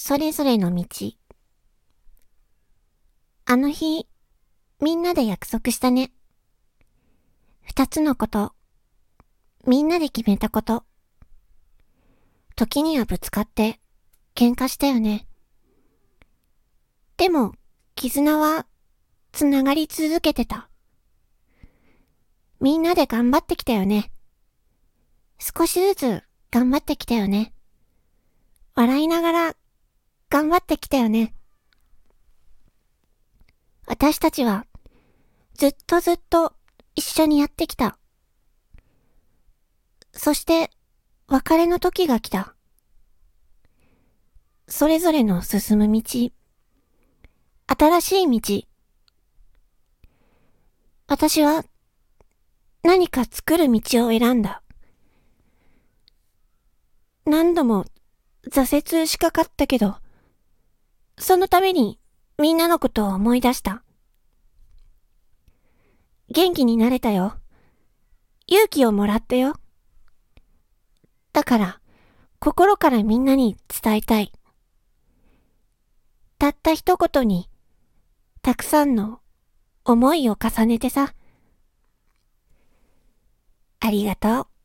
それぞれの道。あの日、みんなで約束したね。二つのこと。みんなで決めたこと。時にはぶつかって喧嘩したよね。でも、絆はつながり続けてた。みんなで頑張ってきたよね。少しずつ頑張ってきたよね。笑いながら頑張ってきたよね。私たちはずっとずっと一緒にやってきた。そして別れの時が来た。それぞれの進む道。新しい道。私は何か作る道を選んだ。何度も挫折しかかったけど、そのためにみんなのことを思い出した。元気になれたよ。勇気をもらったよ。だから、心からみんなに伝えたい。たった一言に、たくさんの思いを重ねてさ。ありがとう。